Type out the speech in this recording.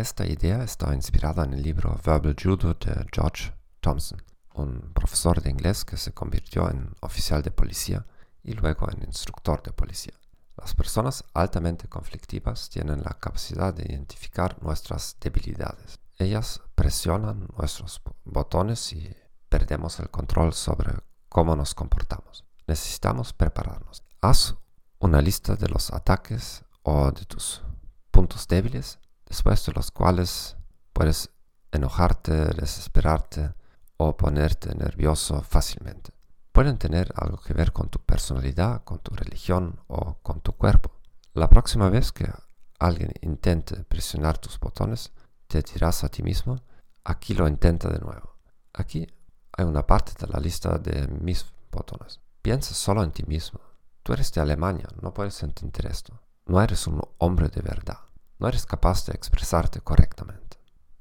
Esta idea está inspirada en el libro Verbal Judo de George Thompson, un profesor de inglés que se convirtió en oficial de policía y luego en instructor de policía. Las personas altamente conflictivas tienen la capacidad de identificar nuestras debilidades. Ellas presionan nuestros botones y perdemos el control sobre cómo nos comportamos. Necesitamos prepararnos. Haz una lista de los ataques o de tus puntos débiles, después de los cuales puedes enojarte, desesperarte o ponerte nervioso fácilmente. Pueden tener algo que ver con tu personalidad, con tu religión o con tu cuerpo. La próxima vez que alguien intente presionar tus botones, te dirás a ti mismo, aquí lo intenta de nuevo. Aquí hay una parte de la lista de mis botones. Piensa solo en ti mismo. Tú eres de Alemania, no puedes entender esto. No eres un hombre de verdad. No eres capaz de expresarte correctamente.